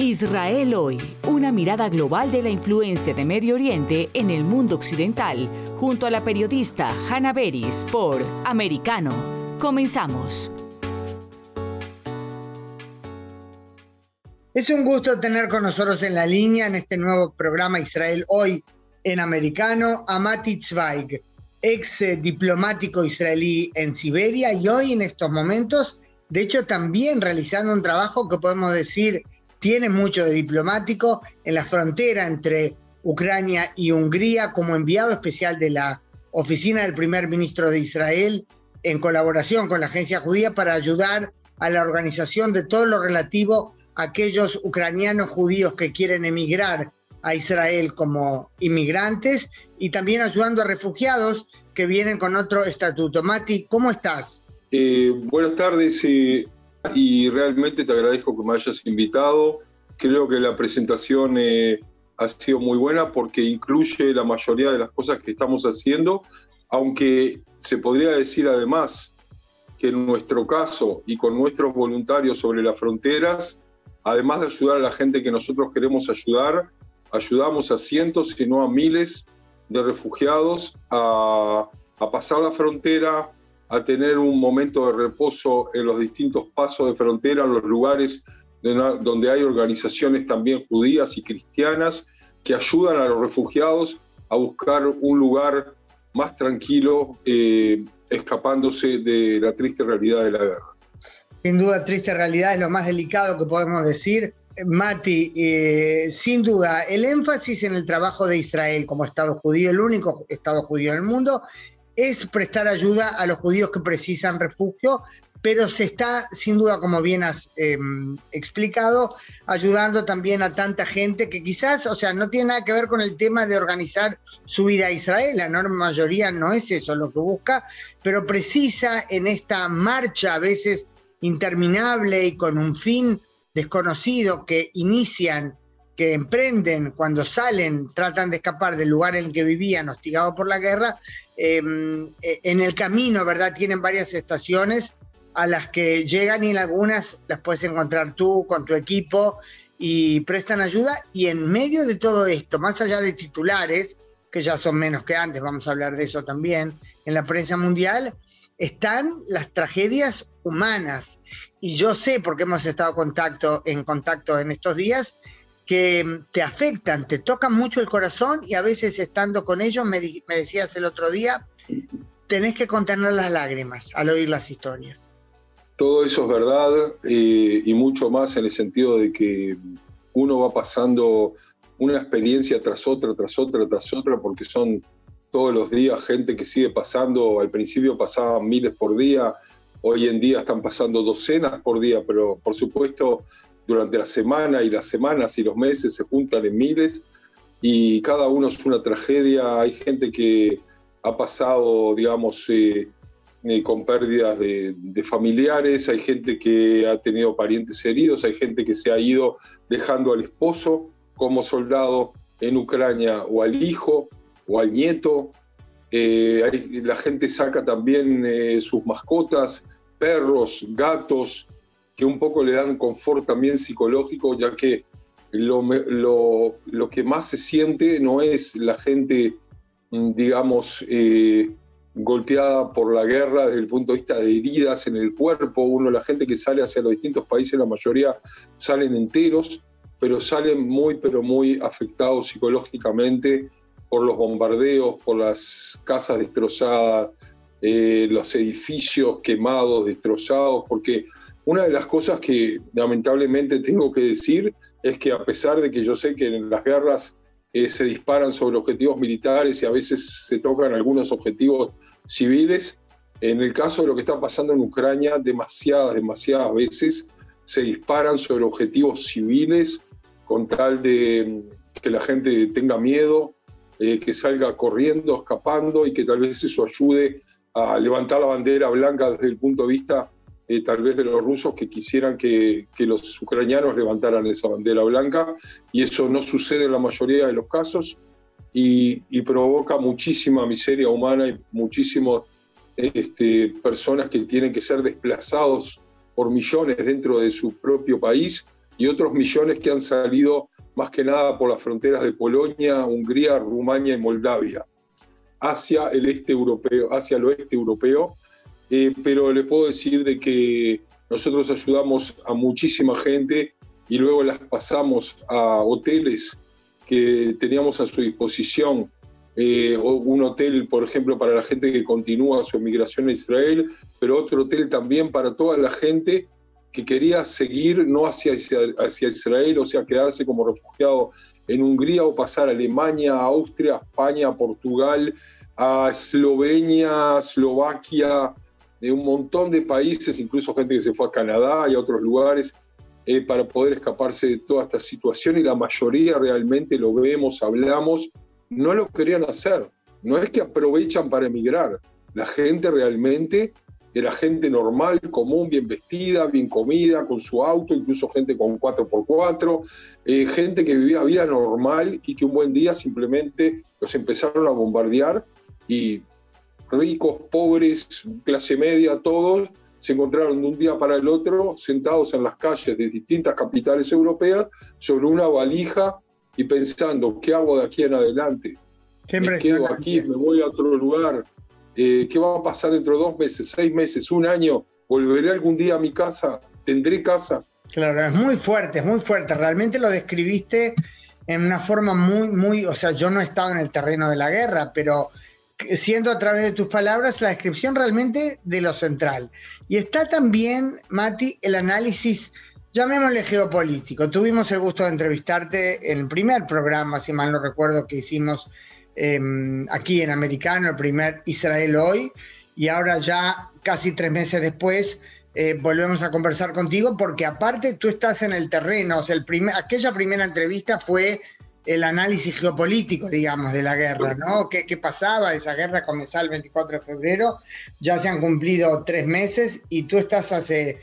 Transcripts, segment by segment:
Israel hoy, una mirada global de la influencia de Medio Oriente en el mundo occidental, junto a la periodista Hannah Beris por Americano. Comenzamos. Es un gusto tener con nosotros en la línea en este nuevo programa Israel hoy en Americano a Mati Zweig, ex eh, diplomático israelí en Siberia y hoy en estos momentos, de hecho también realizando un trabajo que podemos decir tiene mucho de diplomático en la frontera entre Ucrania y Hungría como enviado especial de la oficina del primer ministro de Israel en colaboración con la agencia judía para ayudar a la organización de todo lo relativo a aquellos ucranianos judíos que quieren emigrar a Israel como inmigrantes y también ayudando a refugiados que vienen con otro estatuto. Mati, ¿cómo estás? Eh, buenas tardes. Eh, y realmente te agradezco que me hayas invitado. Creo que la presentación eh, ha sido muy buena porque incluye la mayoría de las cosas que estamos haciendo, aunque se podría decir además que en nuestro caso y con nuestros voluntarios sobre las fronteras, además de ayudar a la gente que nosotros queremos ayudar, ayudamos a cientos, si no a miles de refugiados a, a pasar la frontera, a tener un momento de reposo en los distintos pasos de frontera, en los lugares donde hay organizaciones también judías y cristianas que ayudan a los refugiados a buscar un lugar más tranquilo, eh, escapándose de la triste realidad de la guerra. Sin duda, triste realidad es lo más delicado que podemos decir. Mati, eh, sin duda, el énfasis en el trabajo de Israel como Estado judío, el único Estado judío en el mundo, es prestar ayuda a los judíos que precisan refugio, pero se está, sin duda, como bien has em, explicado, ayudando también a tanta gente que quizás, o sea, no tiene nada que ver con el tema de organizar su vida a Israel, la enorme mayoría no es eso lo que busca, pero precisa en esta marcha a veces interminable y con un fin desconocido que inician que emprenden cuando salen, tratan de escapar del lugar en el que vivían, hostigado por la guerra, em, eh, en el camino, ¿verdad? Tienen varias estaciones a las que llegan y en algunas las puedes encontrar tú con tu equipo y prestan ayuda. Y en medio de todo esto, más allá de titulares, que ya son menos que antes, vamos a hablar de eso también, en la prensa mundial, están las tragedias humanas. Y yo sé, porque hemos estado contacto, en contacto en estos días, que te afectan, te tocan mucho el corazón y a veces estando con ellos, me, decías el otro día, tenés que contener las lágrimas al oír las historias. Todo eso es verdad eh, y mucho más en el sentido de que uno va pasando una experiencia tras otra, tras otra, tras otra, porque son todos los días gente que sigue pasando, al principio pasaban miles por día, hoy en día están pasando docenas por día, pero por supuesto durante la semana y las semanas y los meses se juntan en miles y cada uno es una tragedia. Hay gente que ha pasado, digamos, eh, eh, con pérdidas de, familiares, hay gente que ha tenido parientes heridos, hay gente que se ha ido dejando al esposo como soldado en Ucrania o al hijo o al nieto. Eh, la gente saca también sus mascotas, perros, gatos, que un poco le dan confort también psicológico, ya que lo, lo, que más se siente no es la gente, mm, digamos, eh, golpeada por la guerra desde el punto de vista de heridas en el cuerpo. Uno, la gente que sale hacia los distintos países, la mayoría salen enteros, pero salen muy, pero muy afectados psicológicamente por los bombardeos, por las casas destrozadas, eh, los edificios quemados, destrozados, porque una de las cosas que lamentablemente tengo que decir es que a pesar de que yo sé que en las guerras eh, se disparan sobre objetivos militares y a veces se tocan algunos objetivos civiles, en el caso de lo que está pasando en Ucrania, demasiadas, demasiadas veces se disparan sobre objetivos civiles con tal de que la gente tenga miedo, eh, que salga corriendo, escapando y que tal vez eso ayude a levantar la bandera blanca desde el punto de vista eh, tal vez de los rusos que quisieran que, los ucranianos levantaran esa bandera blanca y eso no sucede en la mayoría de los casos y, provoca muchísima miseria humana y muchísimas este, personas que tienen que ser desplazados por millones dentro de su propio país y otros millones que han salido más que nada por las fronteras de Polonia, Hungría, Rumania y Moldavia, hacia el este europeo, hacia el oeste europeo. Eh, pero le puedo decir de que nosotros ayudamos a muchísima gente y luego las pasamos a hoteles que teníamos a su disposición. Eh, un hotel, por ejemplo, para la gente que continúa su emigración a Israel, pero otro hotel también para toda la gente que quería seguir no hacia, hacia Israel, o sea, quedarse como refugiado en Hungría o pasar a Alemania, a Austria, a España, a Portugal, a Eslovenia, Eslovaquia, de un montón de países, incluso gente que se fue a Canadá y a otros lugares, eh, para poder escaparse de toda esta situación y la mayoría realmente lo vemos, hablamos, no lo querían hacer. No es que aprovechan para emigrar, la gente realmente era gente normal, común, bien vestida, bien comida, con su auto, incluso gente con 4x4, eh, gente que vivía vida normal y que un buen día simplemente los empezaron a bombardear y ricos, pobres, clase media, todos se encontraron de un día para el otro sentados en las calles de distintas capitales europeas sobre una valija y pensando, ¿qué hago de aquí en adelante? me quedo aquí, me voy a otro lugar, eh, ¿qué va a pasar dentro de dos meses, seis meses, un año? ¿Volveré algún día a mi casa? ¿Tendré casa? Claro, es muy fuerte, es muy fuerte. Realmente lo describiste en una forma muy, muy, o sea, yo no he estado en el terreno de la guerra, pero siendo a través de tus palabras la descripción realmente de lo central. Y está también, Mati, el análisis, llamémosle geopolítico. Tuvimos el gusto de entrevistarte en el primer programa, si mal no recuerdo, que hicimos Em, aquí en Americano, el primer Israel hoy, y ahora ya casi tres meses después eh, volvemos a conversar contigo porque aparte tú estás en el terreno, o sea, el primer, aquella primera entrevista fue el análisis geopolítico, digamos, de la guerra, ¿no? ¿Qué, ¿Qué, pasaba? Esa guerra comenzó el 24 de febrero, ya se han cumplido tres meses y tú estás hace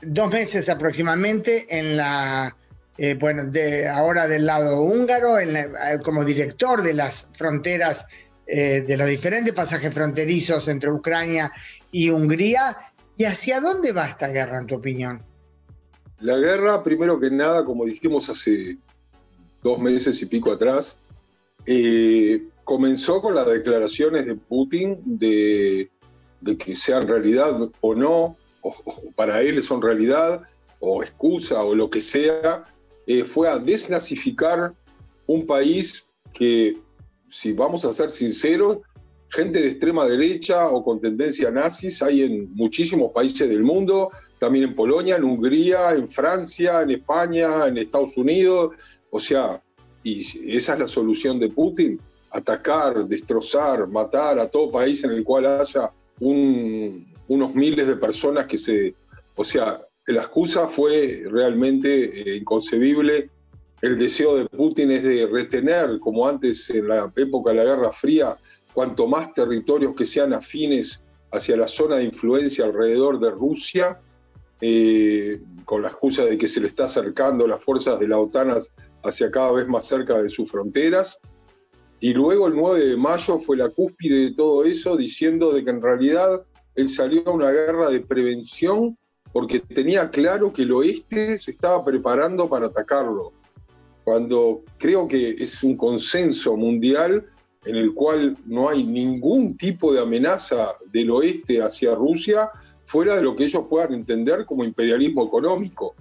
dos meses aproximadamente en la eh, bueno, ahora del lado húngaro, eh, como director de las fronteras, eh, de los diferentes pasajes fronterizos entre Ucrania y Hungría. ¿Y hacia dónde va esta guerra, en tu opinión? La guerra, primero que nada, como dijimos hace dos meses y pico atrás, comenzó con las declaraciones de Putin de, que sean realidad o no, o para él son realidad, o excusa, o lo que sea, eh, fue a desnazificar un país que, si vamos a ser sinceros, gente de extrema derecha o con tendencia nazis hay en muchísimos países del mundo, también en Polonia, en Hungría, en Francia, en España, en Estados Unidos. O sea, y esa es la solución de Putin, atacar, destrozar, matar a todo país en el cual haya unos miles de personas que se... O sea, la excusa fue realmente eh, inconcebible. El deseo de Putin es de retener, como antes en la época de la Guerra Fría, cuanto más territorios que sean afines hacia la zona de influencia alrededor de Rusia, eh, con la excusa de que se le está acercando las fuerzas de la OTAN hacia cada vez más cerca de sus fronteras. Y luego el 9 de mayo fue la cúspide de todo eso, diciendo de que en realidad él salió a una guerra de prevención porque tenía claro que el oeste se estaba preparando para atacarlo, cuando creo que es un consenso mundial en el cual no hay ningún tipo de amenaza del oeste hacia Rusia fuera de lo que ellos puedan entender como imperialismo económico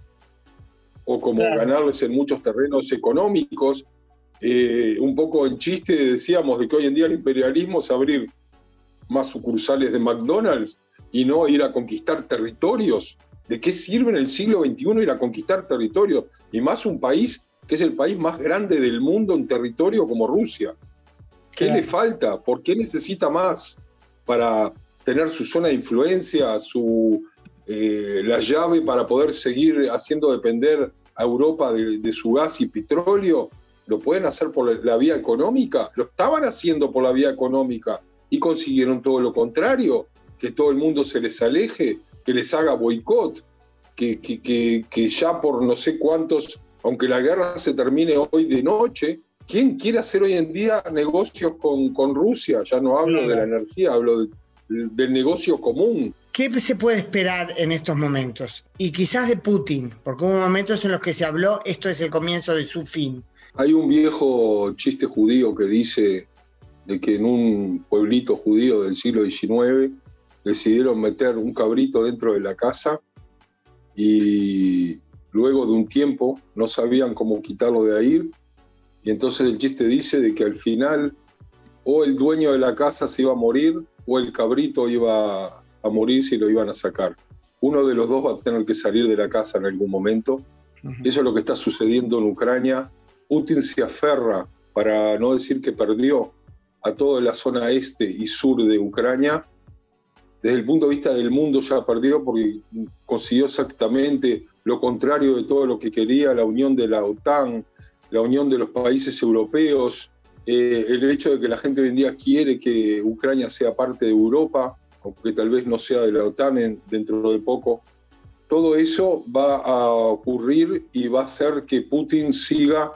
o como ganarles en muchos terrenos económicos. Eh, un poco en chiste decíamos de que hoy en día el imperialismo es abrir más sucursales de McDonald's y no ir a conquistar territorios. ¿De qué sirve en el siglo XXI ir a conquistar territorios? Y más un país que es el país más grande del mundo en territorio como Rusia. ¿Qué le falta? ¿Por qué necesita más para tener su zona de influencia, su, eh, la llave para poder seguir haciendo depender a Europa de, de, su gas y petróleo? ¿Lo pueden hacer por la vía económica? Lo estaban haciendo por la vía económica y consiguieron todo lo contrario que todo el mundo se les aleje, que les haga boicot, que, que, que, ya por no sé cuántos, aunque la guerra se termine hoy de noche, ¿quién quiere hacer hoy en día negocios con, con Rusia? Ya no hablo de la energía, hablo del negocio común. ¿Qué se puede esperar en estos momentos? Y quizás de Putin, porque hubo momentos en los que se habló, esto es el comienzo de su fin. Hay un viejo chiste judío que dice de que en un pueblito judío del siglo XIX decidieron meter un cabrito dentro de la casa y luego de un tiempo no sabían cómo quitarlo de ahí y entonces el chiste dice de que al final o el dueño de la casa se iba a morir o el cabrito iba a morir si lo iban a sacar. Uno de los dos va a tener que salir de la casa en algún momento. Eso es lo que está sucediendo en Ucrania. Putin se aferra, para no decir que perdió, a toda la zona este y sur de Ucrania. Desde el punto de vista del mundo ya perdió porque consiguió exactamente lo contrario de todo lo que quería la unión de la OTAN, la unión de los países europeos, eh, el hecho de que la gente hoy en día quiere que Ucrania sea parte de Europa aunque tal vez no sea de la OTAN dentro de poco, todo eso va a ocurrir y va a hacer que Putin siga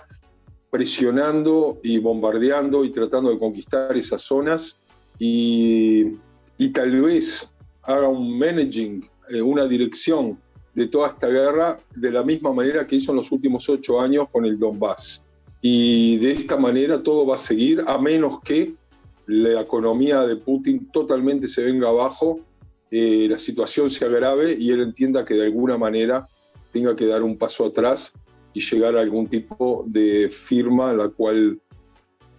presionando y bombardeando y tratando de conquistar esas zonas y, tal vez haga un managing, eh, una dirección de toda esta guerra de la misma manera que hizo en los últimos ocho años con el Donbass. Y de esta manera todo va a seguir a menos que la economía de Putin totalmente se venga abajo, eh, la situación se agrave y él entienda que de alguna manera tenga que dar un paso atrás y llegar a algún tipo de firma en la cual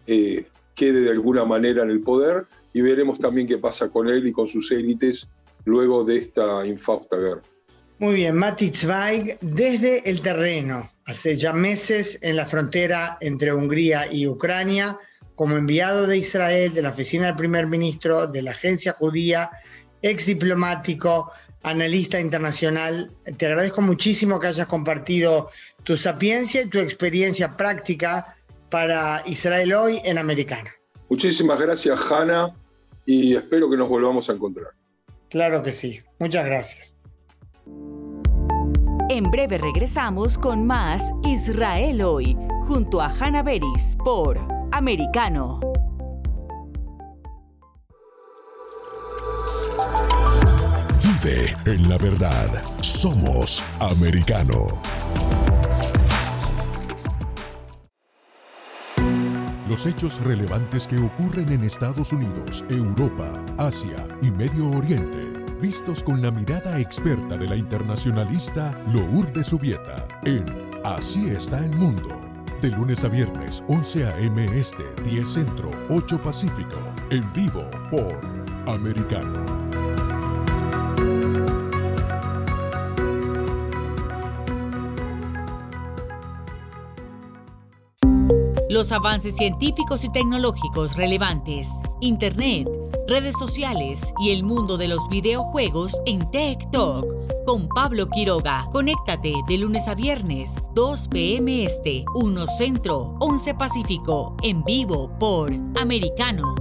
eh, quede de alguna manera en el poder y veremos también qué pasa con él y con sus élites luego de esta infausta guerra. Muy bien, Mati Zweig, desde el terreno, hace ya meses en la frontera entre Hungría y Ucrania, como enviado de Israel, de la oficina del primer ministro, de la agencia judía, ex diplomático, analista internacional. Te agradezco muchísimo que hayas compartido tu sapiencia y tu experiencia práctica para Israel hoy en Americana. Muchísimas gracias, Hanna, y espero que nos volvamos a encontrar. Claro que sí. Muchas gracias. En breve regresamos con más Israel hoy, junto a Hanna Beris por americano. Vive en la verdad. Somos americano. Los hechos relevantes que ocurren en Estados Unidos, Europa, Asia y Medio Oriente, vistos con la mirada experta de la internacionalista Lourdes Subieta en Así está el mundo de lunes a viernes, 11 a.m. Este, 10 Centro, 8 Pacífico. En vivo por Americano. Los avances científicos y tecnológicos relevantes, Internet, redes sociales y el mundo de los videojuegos en Tech Talk con Pablo Quiroga. Conéctate de lunes a viernes, 2 p.m. Este, 1 Centro, 11 Pacífico, en vivo por Americano.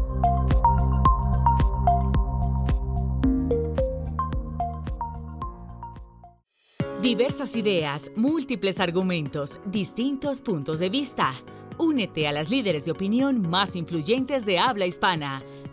Diversas ideas, múltiples argumentos, distintos puntos de vista. Únete a las líderes de opinión más influyentes de habla hispana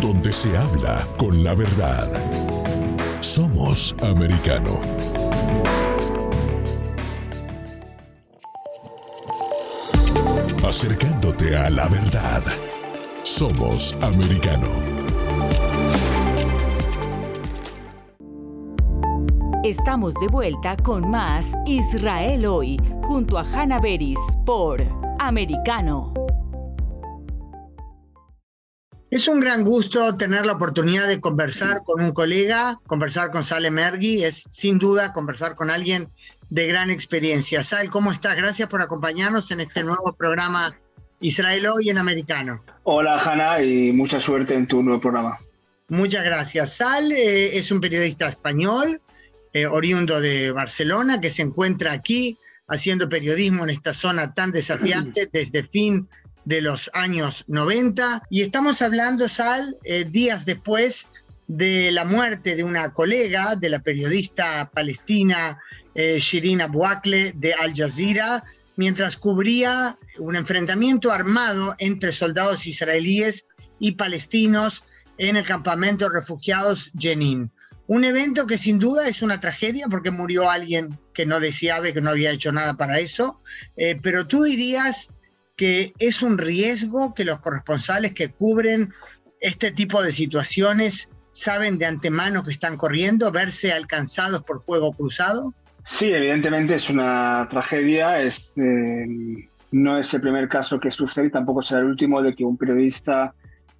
Donde se habla con la verdad. Somos americano. Acercándote a la verdad. Somos americano. Estamos de vuelta con más Israel hoy, junto a Hanna Beris por Americano. Es un gran gusto tener la oportunidad de conversar con un colega, conversar con Sale Mergui, es sin duda conversar con alguien de gran experiencia. Sal, ¿cómo estás? Gracias por acompañarnos en este nuevo programa Israel Hoy en Americano. Hola, Hanna, y mucha suerte en tu nuevo programa. Muchas gracias. Sal eh, es un periodista español, eh, oriundo de Barcelona, que se encuentra aquí haciendo periodismo en esta zona tan desafiante desde fin de los años 90. Y estamos hablando, Sal, eh, días después de la muerte de una colega, de la periodista palestina Shirin Abu de Al Jazeera, mientras cubría un enfrentamiento armado entre soldados israelíes y palestinos en el campamento de refugiados Jenin. Un evento que sin duda es una tragedia porque murió alguien que no deseaba que no había hecho nada para eso, eh, pero tú dirías que es un riesgo que los corresponsales que cubren este tipo de situaciones saben de antemano que están corriendo, verse alcanzados por fuego cruzado? Sí, evidentemente es una tragedia. Es, eh, no es el primer caso que sucede tampoco será el último de que un periodista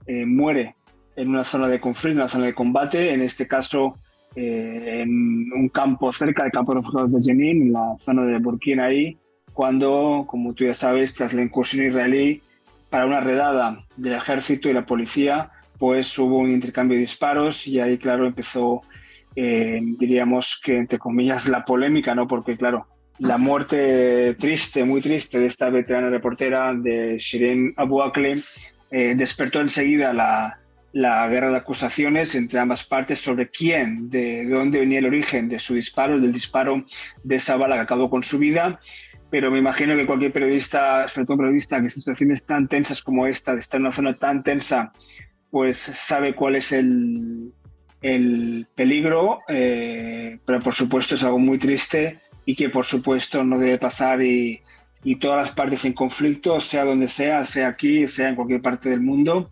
eh, muere en una zona de conflicto, en una zona de combate, en este caso eh, en un campo cerca del campo de refugiados de Jenin, en la zona de Burkina ahí, cuando, como tú ya sabes, tras la incursión israelí para una redada del ejército y la policía, pues hubo un intercambio de disparos y ahí, claro, empezó, eh, diríamos que entre comillas, la polémica, ¿no? Porque, claro, la muerte triste, muy triste de esta veterana reportera de Shirin Abu Akleh eh, despertó enseguida la, la guerra de acusaciones entre ambas partes sobre quién, de, dónde venía el origen de su disparo, del disparo de esa bala que acabó con su vida. Pero me imagino que cualquier periodista, sobre todo periodista, que en situaciones tan tensas como esta, de estar en una zona tan tensa, pues sabe cuál es el, el peligro, eh, pero por supuesto es algo muy triste y que por supuesto no debe pasar y, y todas las partes en conflicto, sea donde sea, sea aquí, sea en cualquier parte del mundo,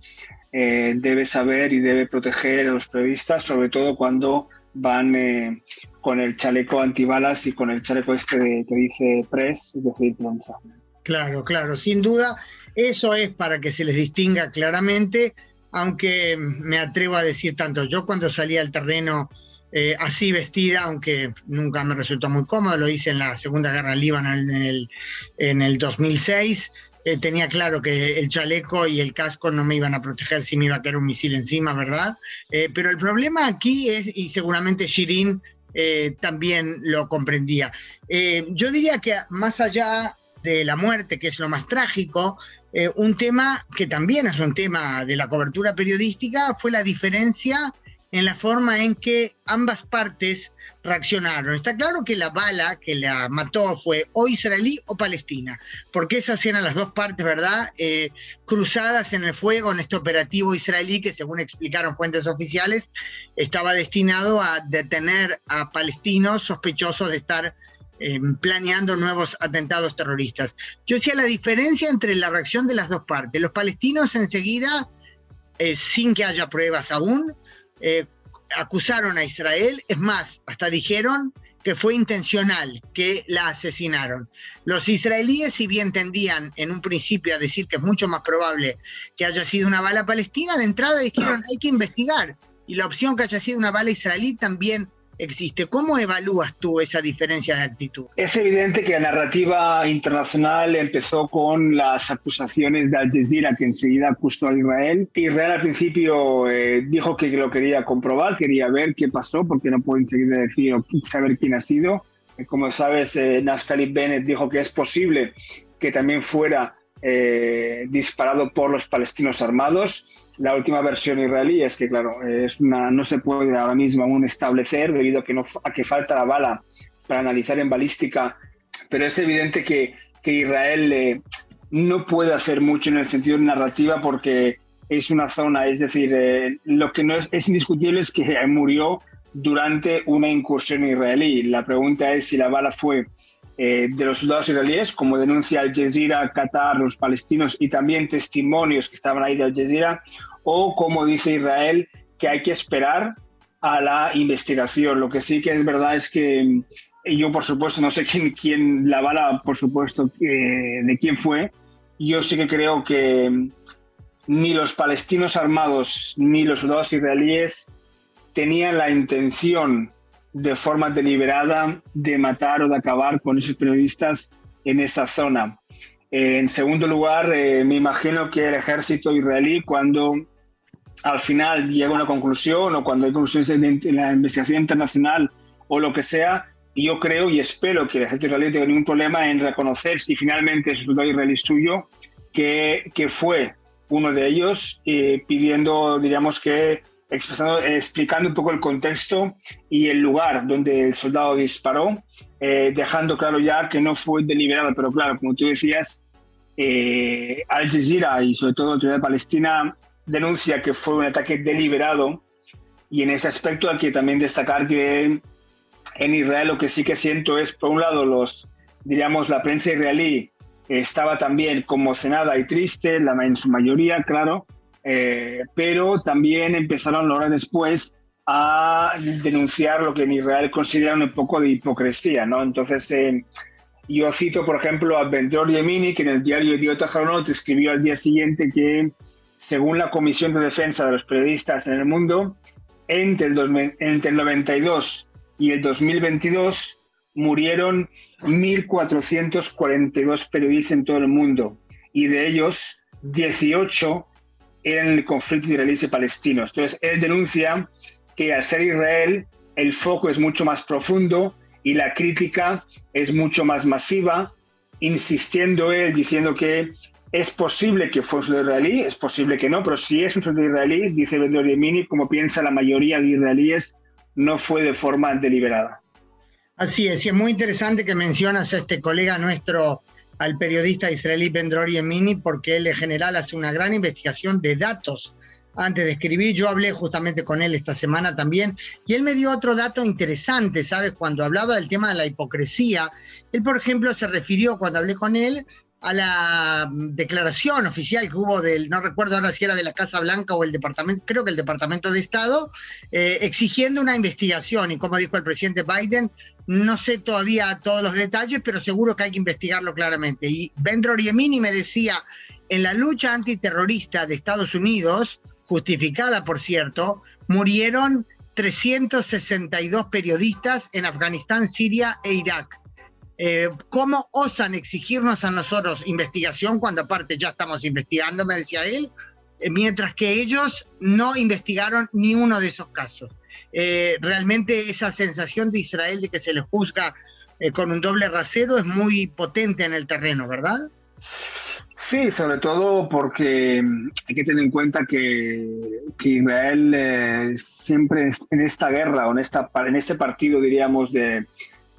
eh, debe saber y debe proteger a los periodistas, sobre todo cuando van eh, con el chaleco antibalas y con el chaleco este que dice press, es decir, prensa. Claro, claro, sin duda, eso es para que se les distinga claramente, aunque me atrevo a decir tanto, yo cuando salí al terreno eh, así vestida, aunque nunca me resultó muy cómodo, lo hice en la Segunda Guerra Líbano en el, en el 2006, eh, tenía claro que el chaleco y el casco no me iban a proteger si me iba a caer un misil encima, ¿verdad? Eh, pero el problema aquí es, y seguramente Shirin eh, también lo comprendía, yo diría que más allá de la muerte, que es lo más trágico, un tema que también es un tema de la cobertura periodística fue la diferencia en la forma en que ambas partes reaccionaron. Está claro que la bala que la mató fue o israelí o palestina, porque esas eran las dos partes, ¿verdad? Eh, cruzadas en el fuego en este operativo israelí que, según explicaron fuentes oficiales, estaba destinado a detener a palestinos sospechosos de estar eh, planeando nuevos atentados terroristas. Yo decía la diferencia entre la reacción de las dos partes. Los palestinos enseguida, eh, sin que haya pruebas aún, eh, acusaron a Israel, es más, hasta dijeron que fue intencional, que la asesinaron. Los israelíes, si bien tendían en un principio a decir que es mucho más probable que haya sido una bala palestina, de entrada dijeron hay que investigar. Y la opción que haya sido una bala israelí también existe. ¿Cómo evalúas tú esa diferencia de actitud? Es evidente que la narrativa internacional empezó con las acusaciones de Al Jazeera, que enseguida acusó a Israel. Israel al principio eh, dijo que lo quería comprobar, quería ver qué pasó, porque no puede enseguida decir o saber quién ha sido. Como sabes, eh, Naftali Bennett dijo que es posible que también fuera eh, disparado por los palestinos armados. La última versión israelí es que, claro, no se puede ahora mismo aún establecer debido a que, falta la bala para analizar en balística, pero es evidente que, Israel eh, no puede hacer mucho en el sentido de narrativa porque es una zona, es decir, eh, lo que no es indiscutible es que murió durante una incursión israelí. La pregunta es si la bala fue eh, de los soldados israelíes, como denuncia Al Jazeera, Qatar, los palestinos y también testimonios que estaban ahí de Al Jazeera, o como dice Israel, que hay que esperar a la investigación. Lo que sí que es verdad es que yo, por supuesto, no sé quién, quién la bala, por supuesto, de quién fue. Yo sí que creo que ni los palestinos armados ni los soldados israelíes tenían la intención de forma deliberada de matar o de acabar con esos periodistas en esa zona. En segundo lugar, eh, me imagino que el ejército israelí, cuando al final llega a una conclusión o cuando hay conclusiones de la investigación internacional o lo que sea, yo creo y espero que el ejército israelí tenga ningún problema en reconocer si finalmente es soldado israelí suyo, que, que fue uno de ellos, eh, pidiendo, diríamos que, expresando, explicando un poco el contexto y el lugar donde el soldado disparó, eh, dejando claro ya que no fue deliberado, pero claro, como tú decías, eh, Al Jazeera y sobre todo la autoridad palestina denuncia que fue un ataque deliberado. Y en ese aspecto hay que también destacar que en Israel lo que sí que siento es, por un lado, los, diríamos, la prensa israelí estaba también conmocionada y triste, la, en su mayoría, claro, eh, pero también empezaron horas después a denunciar lo que en Israel consideran un poco de hipocresía, ¿no? Entonces, eh, yo cito, por ejemplo, a Bentor Yemini, que en el diario Idiota Haronot escribió al día siguiente que, según la Comisión de Defensa de los Periodistas en el Mundo, entre el, entre el 92 y el 2022 murieron 1.442 periodistas en todo el mundo y de ellos 18 en el conflicto israelí palestino. Entonces, él denuncia que al ser Israel el foco es mucho más profundo y la crítica es mucho más masiva, insistiendo él diciendo que es posible que fuese un israelí, es posible que no, pero si es un israelí, dice Bedor Yemini, como piensa la mayoría de israelíes, no fue de forma deliberada. Así es, y es muy interesante que mencionas a este colega nuestro, al periodista israelí Bendror Yemini, porque él en general hace una gran investigación de datos antes de escribir. Yo hablé justamente con él esta semana también, y él me dio otro dato interesante, ¿sabes? Cuando hablaba del tema de la hipocresía, él, por ejemplo, se refirió, cuando hablé con él, a la declaración oficial que hubo del, no recuerdo ahora si era de la Casa Blanca o el Departamento, creo que el Departamento de Estado, eh, exigiendo una investigación. Y como dijo el presidente Biden, no sé todavía todos los detalles, pero seguro que hay que investigarlo claramente. Y Bendro Yemini me decía, en la lucha antiterrorista de Estados Unidos, justificada por cierto, murieron 362 periodistas en Afganistán, Siria e Irak eh, ¿cómo osan exigirnos a nosotros investigación cuando aparte ya estamos investigando, me decía él, eh, mientras que ellos no investigaron ni uno de esos casos? Eh, realmente esa sensación de Israel de que se le juzga con un doble rasero es muy potente en el terreno, ¿verdad? Sí, sobre todo porque mm, hay que tener en cuenta que, que Israel siempre en esta guerra o en, esta, en este partido, diríamos, de,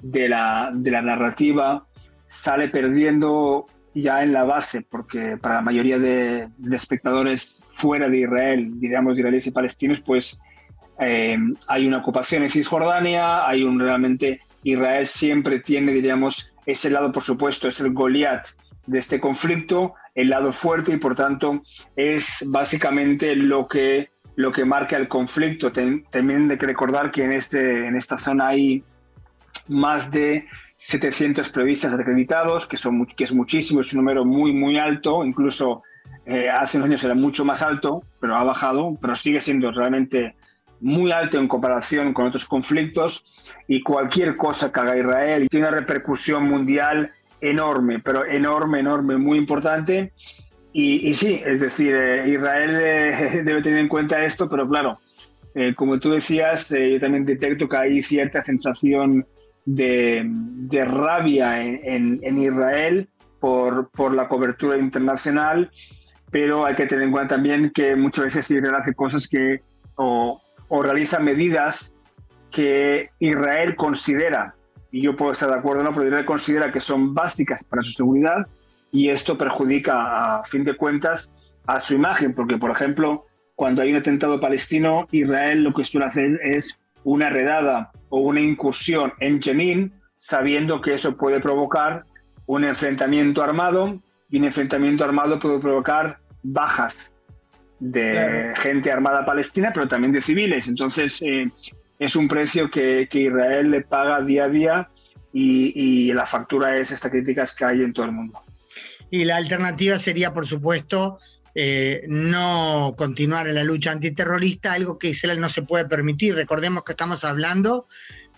de la, de la narrativa sale perdiendo ya en la base, porque para la mayoría de, espectadores fuera de Israel, digamos israelíes y palestinos, pues eh, hay una ocupación en Cisjordania, hay un realmente Israel siempre tiene, diríamos, ese lado, por supuesto, es el Goliat de este conflicto, el lado fuerte y por tanto es básicamente lo que, lo que marca el conflicto. también hay que recordar que en, este, en esta zona hay más de 700 periodistas acreditados, que, son, que es muchísimo, es un número muy, muy alto, incluso eh, hace unos años era mucho más alto, pero ha bajado, pero sigue siendo realmente muy alto en comparación con otros conflictos y cualquier cosa que haga Israel tiene una repercusión mundial enorme, pero enorme, enorme, muy importante. Y, sí, es decir, eh, Israel eh, debe tener en cuenta esto, pero claro, como tú decías, yo también detecto que hay cierta sensación de, rabia en, Israel por, por, la cobertura internacional, pero hay que tener en cuenta también que muchas veces Israel hace cosas que realiza medidas que Israel considera, y yo puedo estar de acuerdo, no, pero Israel considera que son básicas para su seguridad y esto perjudica a fin de cuentas a su imagen, porque por ejemplo, cuando hay un atentado palestino, Israel lo que suele hacer es una redada o una incursión en Jenin, sabiendo que eso puede provocar un enfrentamiento armado y un enfrentamiento armado puede provocar bajas de gente armada palestina, pero también de civiles. Entonces, eh, es un precio que, Israel le paga día a día y, la factura es estas críticas que hay en todo el mundo. Y la alternativa sería, por supuesto, eh, no continuar en la lucha antiterrorista, algo que Israel no se puede permitir. Recordemos que estamos hablando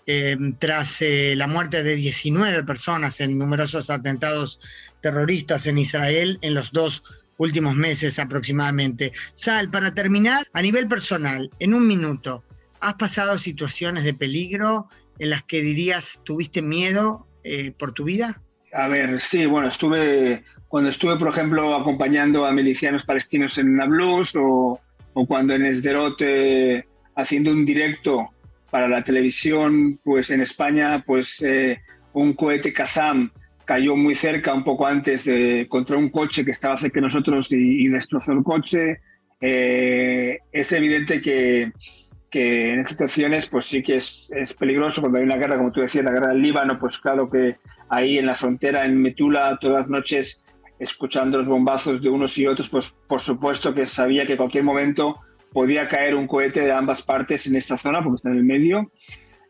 eh, tras la muerte de 19 personas en numerosos atentados terroristas en Israel en los dos últimos meses aproximadamente. Sal, para terminar, a nivel personal, en un minuto, ¿has pasado situaciones de peligro en las que dirías tuviste miedo eh, por tu vida? A ver, sí, bueno, estuve, cuando estuve, por ejemplo, acompañando a milicianos palestinos en Nablus o, o cuando en Esderote haciendo un directo para la televisión, pues en España, pues eh, un cohete Kazam cayó muy cerca, un poco antes, de, contra un coche que estaba cerca de nosotros y, destrozó el coche. Eh, es evidente que, que, en estas situaciones pues sí que es, es, peligroso cuando hay una guerra, como tú decías, la guerra del Líbano, pues claro que ahí en la frontera, en Metula, todas las noches escuchando los bombazos de unos y otros, pues por supuesto que sabía que en cualquier momento podía caer un cohete de ambas partes en esta zona, porque está en el medio.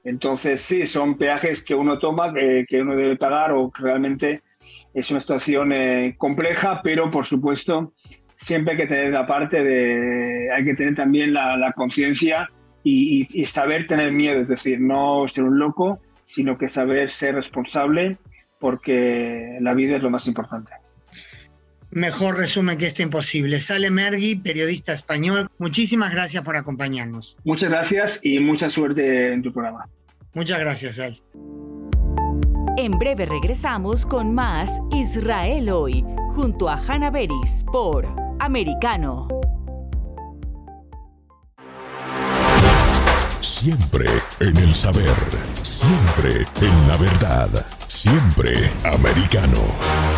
Entonces, sí, son peajes que uno toma, que uno debe pagar o que realmente es una situación eh, compleja, pero por supuesto siempre hay que tener la parte de, hay que tener también la, conciencia y, saber tener miedo, es decir, no ser un loco, sino que saber ser responsable porque la vida es lo más importante. Mejor resumen que este imposible. Sale Mergui, periodista español. Muchísimas gracias por acompañarnos. Muchas gracias y mucha suerte en tu programa. Muchas gracias, Sal. En breve regresamos con más Israel hoy, junto a Hanna Beris por Americano. Siempre en el saber, siempre en la verdad, siempre americano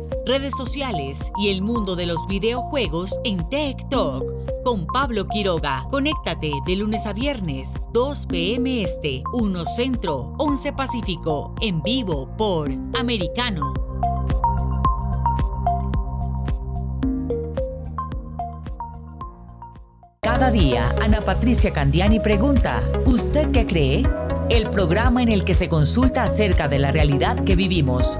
redes sociales y el mundo de los videojuegos en Tech Talk con Pablo Quiroga. Conéctate de lunes a viernes, 2 p.m. Este, 1 Centro, 11 Pacífico, en vivo por Americano. Cada día, Ana Patricia Candiani pregunta, ¿usted qué cree? El programa en el que se consulta acerca de la realidad que vivimos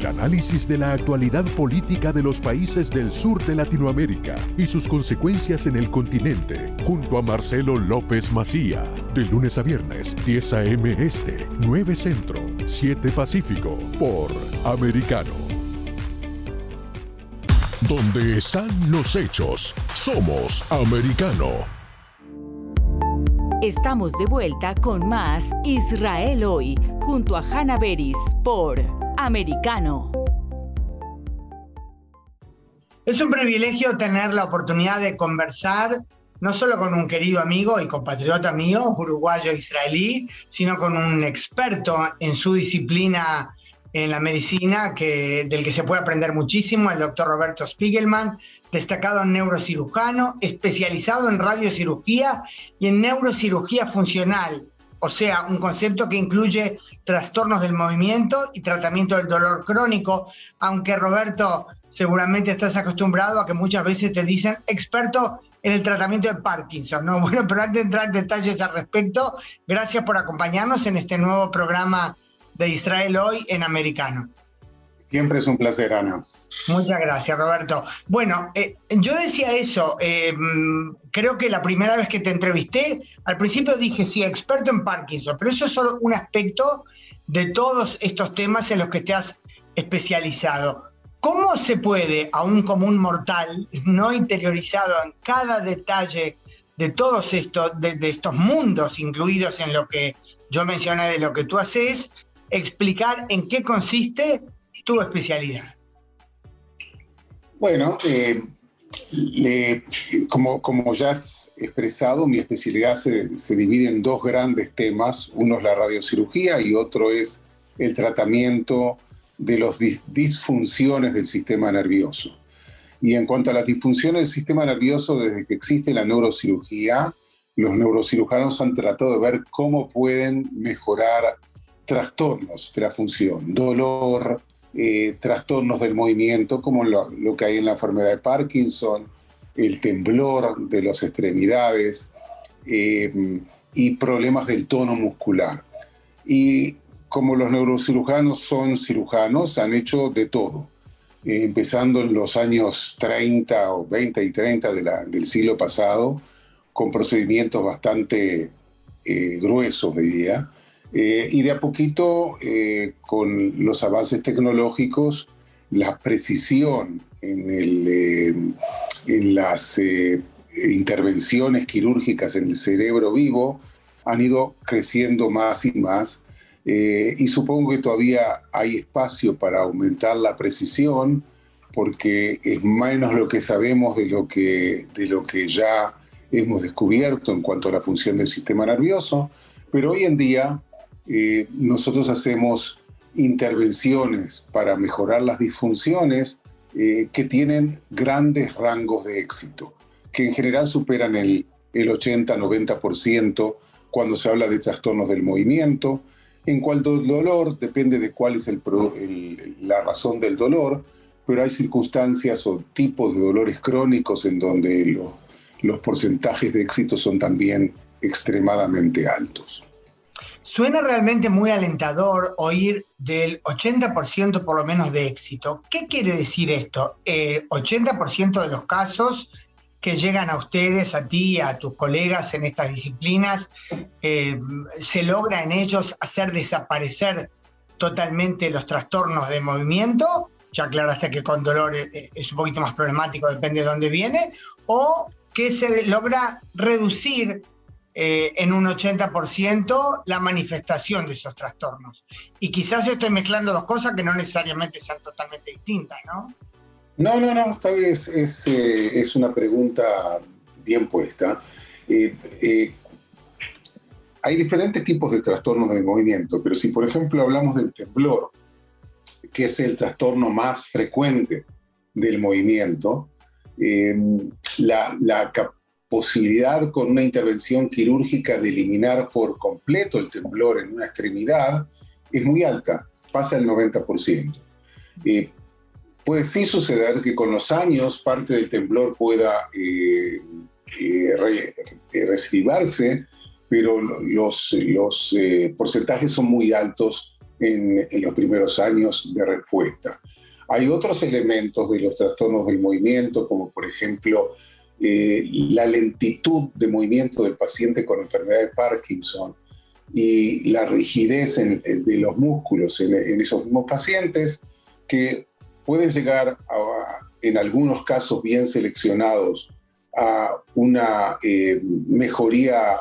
El análisis de la actualidad política de los países del sur de Latinoamérica y sus consecuencias en el continente, junto a Marcelo López Macía, de lunes a viernes, 10 a.m. Este, 9 Centro, 7 Pacífico, por Americano. Donde están los hechos, somos Americano. Estamos de vuelta con más Israel hoy, junto a Hanna Beris, por americano. Es un privilegio tener la oportunidad de conversar no solo con un querido amigo y compatriota mío, uruguayo israelí, sino con un experto en su disciplina en la medicina, que, del que se puede aprender muchísimo, el doctor Roberto Spiegelman, destacado neurocirujano, especializado en radiocirugía y en neurocirugía funcional, o sea, un concepto que incluye trastornos del movimiento y tratamiento del dolor crónico, aunque Roberto seguramente estás acostumbrado a que muchas veces te dicen experto en el tratamiento de Parkinson, ¿no? Bueno, pero antes de entrar en detalles al respecto, gracias por acompañarnos en este nuevo programa de Israel hoy en americano. Siempre es un placer, Ana. Muchas gracias, Roberto. Bueno, eh, yo decía eso, eh, creo que la primera vez que te entrevisté, al principio dije, sí, experto en Parkinson, pero eso es solo un aspecto de todos estos temas en los que te has especializado. ¿Cómo se puede a un común mortal, no interiorizado en cada detalle de todos estos, de estos mundos incluidos en lo que yo mencioné de lo que tú haces, explicar en qué consiste tu especialidad. Bueno, eh, como, como ya has expresado, mi especialidad se, se, divide en dos grandes temas. Uno es la radiocirugía y otro es el tratamiento de las disfunciones del sistema nervioso. Y en cuanto a las disfunciones del sistema nervioso, desde que existe la neurocirugía, los neurocirujanos han tratado de ver cómo pueden mejorar trastornos de la función, dolor, eh, trastornos del movimiento, como lo, que hay en la enfermedad de Parkinson, el temblor de las extremidades eh, y problemas del tono muscular. Y como los neurocirujanos son cirujanos, han hecho de todo, eh, empezando en los años 30 o 20 y 30 del siglo pasado, con procedimientos bastante gruesos, diría, eh, y de a poquito, eh, con los avances tecnológicos, la precisión en, eh, en las intervenciones quirúrgicas en el cerebro vivo han ido creciendo más y más. y supongo que todavía hay espacio para aumentar la precisión, porque es menos lo que sabemos de lo que, de lo que ya hemos descubierto en cuanto a la función del sistema nervioso. Pero hoy en día eh, nosotros hacemos intervenciones para mejorar las disfunciones eh, que tienen grandes rangos de éxito, que en general superan el, el 80-90% cuando se habla de trastornos del movimiento. En cuanto al dolor, depende de cuál es el, la razón del dolor, pero hay circunstancias o tipos de dolores crónicos en donde los porcentajes de éxito son también extremadamente altos. Suena realmente muy alentador oír del 80% por lo menos de éxito. ¿Qué quiere decir esto? 80% eh, de los casos que llegan a ustedes, a ti, a tus colegas en estas disciplinas, eh, se logra en ellos hacer desaparecer totalmente los trastornos de movimiento. Ya aclaraste que con dolor eh, es un poquito más problemático, depende de dónde viene, o que se logra reducir eh, en un 80% la manifestación de esos trastornos. Y quizás estoy mezclando dos cosas que no necesariamente sean totalmente distintas, ¿no? No, no, no, esta vez es, eh, es una pregunta bien puesta. Eh, hay diferentes tipos de trastornos del movimiento, pero si por ejemplo hablamos del temblor, que es el trastorno más frecuente del movimiento, la, la, posibilidad con una intervención quirúrgica de eliminar por completo el temblor en una extremidad es muy alta, pasa el 90%. Eh, puede sí suceder que con los años parte del temblor pueda eh, eh pero los, los eh, porcentajes son muy altos en, en los primeros años de respuesta. Hay otros elementos de los trastornos del movimiento, como por ejemplo eh, la lentitud de movimiento del paciente con enfermedad de Parkinson y la rigidez de los músculos en, esos mismos pacientes que pueden llegar en algunos casos bien seleccionados a una eh, mejoría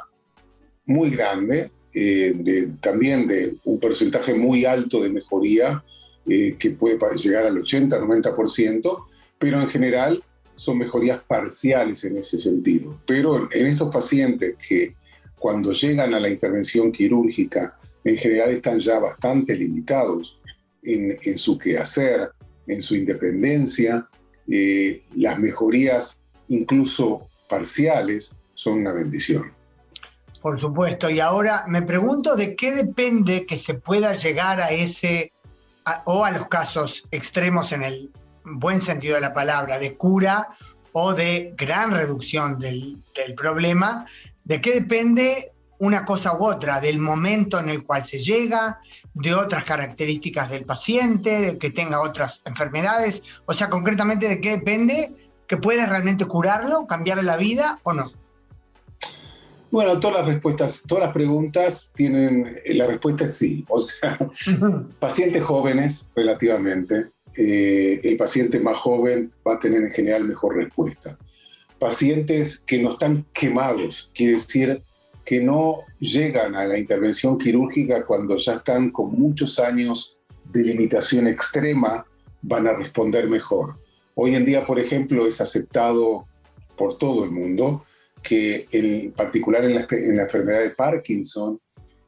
muy grande, eh, también de un porcentaje muy alto de mejoría que puede llegar al 80-90%, pero en general son mejorías parciales en ese sentido. Pero en estos pacientes que cuando llegan a la intervención quirúrgica, en general están ya bastante limitados en, su quehacer, en su independencia, eh, las mejorías, incluso parciales, son una bendición. Por supuesto, y ahora me pregunto de qué depende que se pueda llegar a ese, o a los casos extremos en el buen sentido de la palabra, de cura o de gran reducción del, del problema, de qué depende una cosa u otra, del momento en el cual se llega, de otras características del paciente, de que tenga otras enfermedades, o sea, concretamente de qué depende que puedes realmente curarlo, cambiarle la vida o no. Bueno, todas las respuestas, todas las preguntas tienen, la respuesta es sí. O sea, pacientes jóvenes relativamente, eh, el paciente más joven va a tener en general mejor respuesta. Pacientes que no están quemados, quiere decir que no llegan a la intervención quirúrgica cuando ya están con muchos años de limitación extrema, van a responder mejor. Hoy en día, por ejemplo, es aceptado por todo el mundo que, en particular en la, en la enfermedad de Parkinson,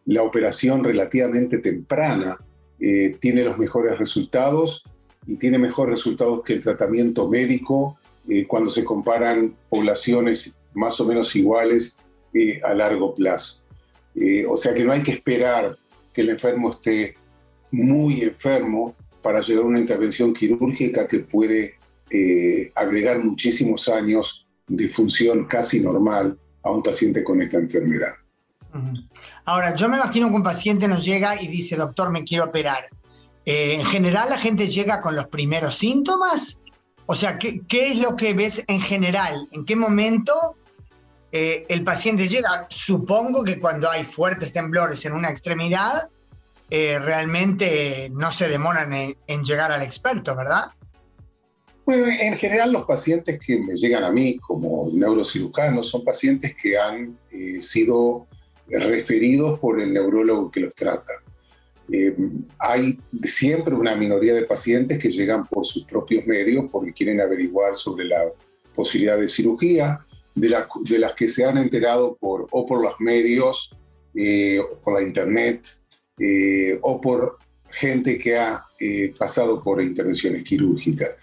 la operación relativamente temprana eh, tiene los mejores resultados y tiene mejores resultados que el tratamiento médico eh, cuando se comparan poblaciones más o menos iguales eh, a largo plazo. o sea que no hay que esperar que el enfermo esté muy enfermo para llegar a una intervención quirúrgica que puede agregar muchísimos años de función casi normal a un paciente con esta enfermedad. Ahora, yo me imagino que un paciente nos llega y dice, doctor, me quiero operar. Eh, en general, la gente llega con los primeros síntomas. O sea, ¿qué, es lo que ves en general? ¿En qué momento eh, el paciente llega? Supongo que cuando hay fuertes temblores en una extremidad, eh, realmente no se demoran en llegar al experto, ¿verdad? Bueno, en general los pacientes que me llegan a mí como neurocirujanos son pacientes que han sido referidos por el neurólogo que los trata. Eh, hay siempre una minoría de pacientes que llegan por sus propios medios porque quieren averiguar sobre la posibilidad de cirugía, de, de las que se han enterado por, o por los medios, eh, por la internet, o por gente que ha pasado por intervenciones quirúrgicas.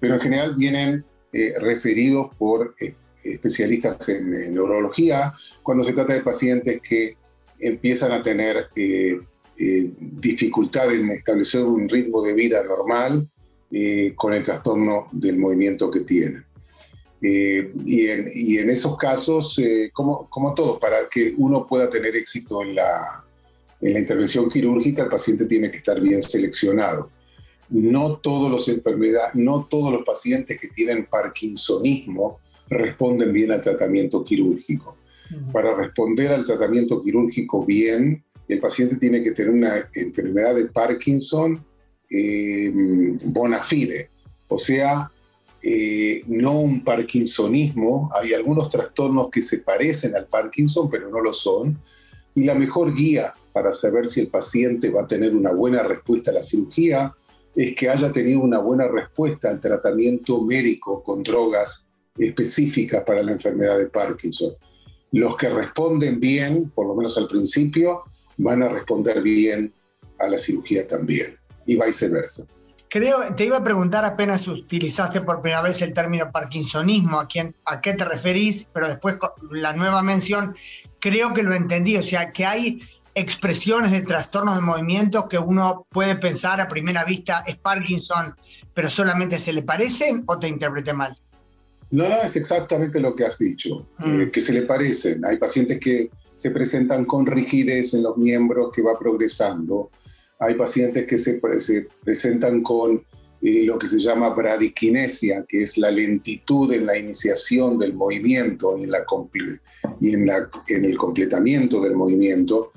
Pero en general vienen eh, referidos por eh, especialistas en, neurología cuando se trata de pacientes que empiezan a tener eh, dificultad en establecer un ritmo de vida normal con el trastorno del movimiento que tienen. Y en, y, en, esos casos, como, como todo, para que uno pueda tener éxito en la, en la intervención quirúrgica, el paciente tiene que estar bien seleccionado no todos los enfermedades, no todos los pacientes que tienen parkinsonismo responden bien al tratamiento quirúrgico. Para responder al tratamiento quirúrgico bien, el paciente tiene que tener una enfermedad de Parkinson eh, bona fide, o sea, eh, no un parkinsonismo. Hay algunos trastornos que se parecen al Parkinson, pero no lo son. Y la mejor guía para saber si el paciente va a tener una buena respuesta a la cirugía es que haya tenido una buena respuesta al tratamiento médico con drogas específicas para la enfermedad de Parkinson. Los que responden bien, por lo menos al principio, van a responder bien a la cirugía también, y viceversa. Creo, te iba a preguntar apenas utilizaste por primera vez el término parkinsonismo, a, quién, a qué te referís, pero después la nueva mención, creo que lo entendí, o sea, que hay expresiones de trastornos de movimiento que uno puede pensar a primera vista es Parkinson, pero solamente se le parecen o te interpreté mal? No, no, es exactamente lo que has dicho, mm. eh, que se le parecen. Hay pacientes que se presentan con rigidez en los miembros que va progresando. Hay pacientes que se, presentan con eh, lo que se llama bradiquinesia, que es la lentitud en la iniciación del movimiento y en, la y en, la, en el completamiento del movimiento.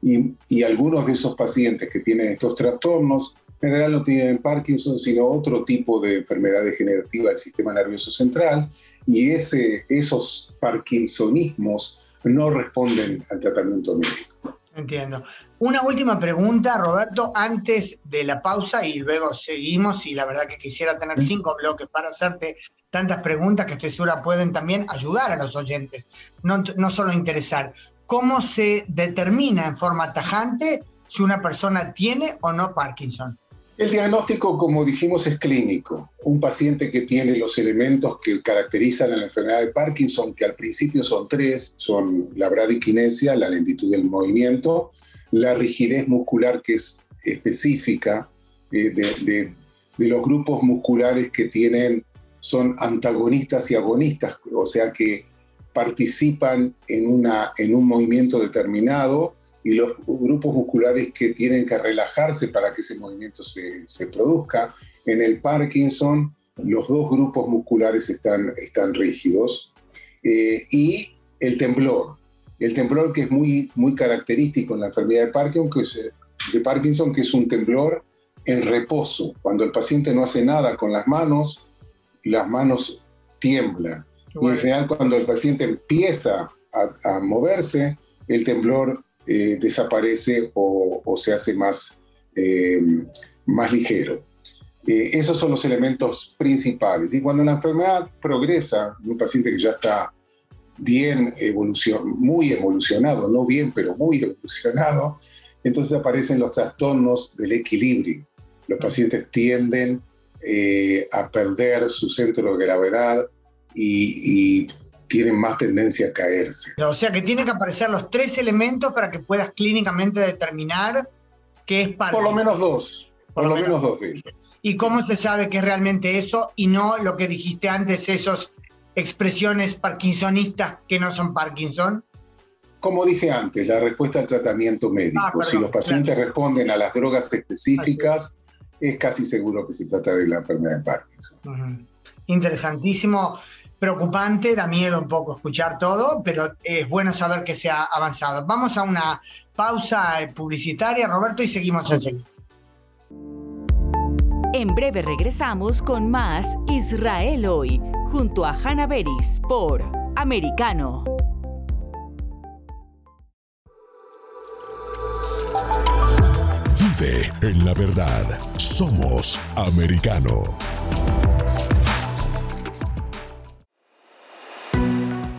Y, algunos de esos pacientes que tienen estos trastornos en realidad no tienen Parkinson, sino otro tipo de enfermedad degenerativa del sistema nervioso central, y ese, esos parkinsonismos no responden al tratamiento médico. Entiendo. Una última pregunta, Roberto, antes de la pausa y luego seguimos, y la verdad que quisiera tener cinco bloques para hacerte tantas preguntas que estoy segura pueden también ayudar a los oyentes, no, no solo interesar. ¿Cómo se determina en forma tajante si una persona tiene o no Parkinson? El diagnóstico, como dijimos, es clínico. Un paciente que tiene los elementos que caracterizan a la enfermedad de Parkinson, que al principio son tres, son la bradiquinesia, la lentitud del movimiento, la rigidez muscular que es específica eh, de, los grupos musculares que tienen, son antagonistas y agonistas, o sea que participan en, un movimiento determinado y los grupos musculares que tienen que relajarse para que ese movimiento se, se produzca. En el Parkinson, los dos grupos musculares están, están rígidos. Eh, y el temblor. El temblor que es muy, muy característico en la enfermedad de Parkinson, que es, de Parkinson, que es un temblor en reposo. Cuando el paciente no hace nada con las manos, las manos tiemblan. Y en general cuando el paciente empieza a, a moverse, el temblor eh, desaparece o, se hace más, eh, más ligero. Eh, esos son los elementos principales. Y cuando la enfermedad progresa, un paciente que ya está bien evolución, muy evolucionado, no bien, pero muy evolucionado, entonces aparecen los trastornos del equilibrio. Los pacientes tienden a perder su centro de gravedad y, y tienen más tendencia a caerse. O sea que tienen que aparecer los tres elementos para que puedas clínicamente determinar qué es Parkinson. Por lo menos dos. Por, lo, menos, dos de ellos. ¿Y cómo se sabe que es realmente eso y no lo que dijiste antes, esos expresiones parkinsonistas que no son Parkinson? Como dije antes, la respuesta al tratamiento médico. Ah, si los pacientes responden a las drogas específicas, es casi seguro que se trata de la enfermedad de Parkinson. Interesantísimo preocupante, da miedo un poco escuchar todo, pero es bueno saber que se ha avanzado. Vamos a una pausa publicitaria, Roberto, y seguimos enseguida. En breve regresamos con más Israel hoy, junto a Hanna Beris por Americano. Vive en la verdad. Somos americano.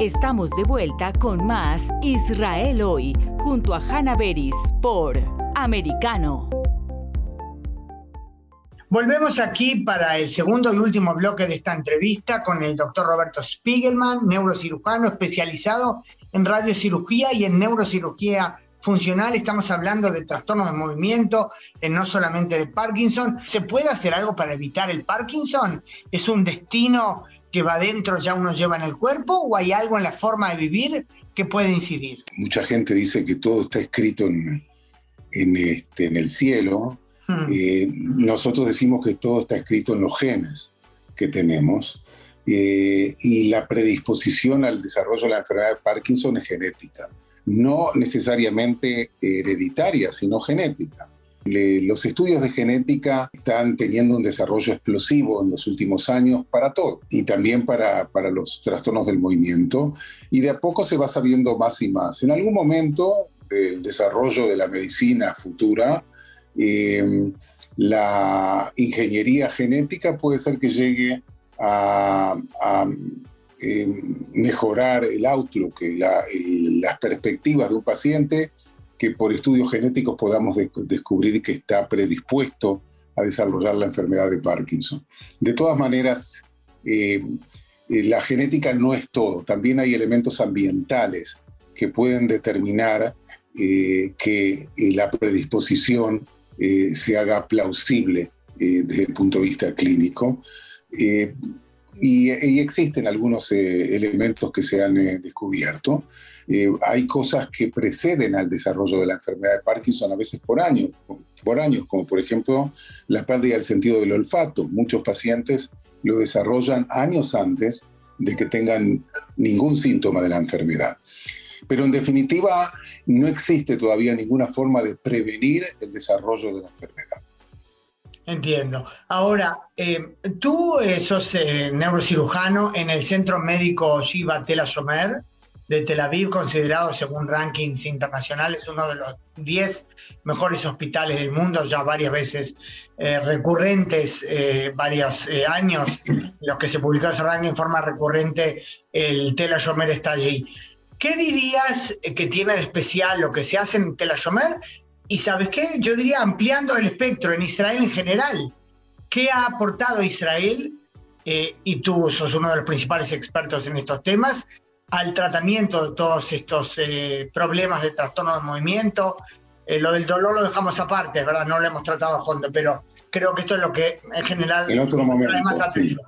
Estamos de vuelta con más Israel hoy, junto a Hanna Beris por Americano. Volvemos aquí para el segundo y último bloque de esta entrevista con el doctor Roberto Spiegelman, neurocirujano especializado en radiocirugía y en neurocirugía funcional. Estamos hablando de trastornos de movimiento, eh, no solamente de Parkinson. ¿Se puede hacer algo para evitar el Parkinson? ¿Es un destino que va adentro, ya uno lleva en el cuerpo o hay algo en la forma de vivir que puede incidir? Mucha gente dice que todo está escrito en, en, este, en el cielo Hmm. Eh, nosotros decimos que todo está escrito en los genes que tenemos eh, y la predisposición al desarrollo de la enfermedad de Parkinson es genética, no necesariamente hereditaria, sino genética. Los estudios de genética están teniendo un desarrollo explosivo en los últimos años para todo y también para, para los trastornos del movimiento y de a poco se va sabiendo más y más. En algún momento del desarrollo de la medicina futura, eh, la ingeniería genética puede ser que llegue a, eh, mejorar el outlook, las perspectivas de un paciente que por estudios genéticos podamos descubrir que está predispuesto a desarrollar la enfermedad de Parkinson. De todas maneras, eh, la genética no es todo, también hay elementos ambientales que pueden determinar que la predisposición eh, se haga plausible eh, desde el punto de vista clínico. Eh, y, existen algunos elementos que se han descubierto. hay cosas que preceden al desarrollo de la enfermedad de Parkinson a veces por años, por años, como por ejemplo la pérdida del sentido del olfato. Muchos pacientes lo desarrollan años antes de que tengan ningún síntoma de la enfermedad. Pero en definitiva, no existe todavía ninguna forma de prevenir el desarrollo de la enfermedad. Entiendo. Ahora, eh, tú eh, sos eh, neurocirujano en el Centro Médico Shiva Tel Shomer de Tel Aviv, considerado según rankings internacionales uno de los 10 mejores hospitales del mundo, ya varias veces recurrentes, varios años, los que se publicó ese ranking en forma recurrente, el Tel Shomer está allí. ¿Qué dirías que tiene de especial lo que se hace en Tel Ashomer? Y sabes qué, yo diría ampliando el espectro en Israel en general. ¿Qué ha aportado Israel, eh, y tú sos uno de los principales expertos en estos temas, al tratamiento de todos estos eh, problemas de trastorno de movimiento? Eh, lo del dolor lo dejamos aparte, ¿verdad? No lo hemos tratado a fondo, pero creo que esto es lo que en general en otro momento, trae más atención.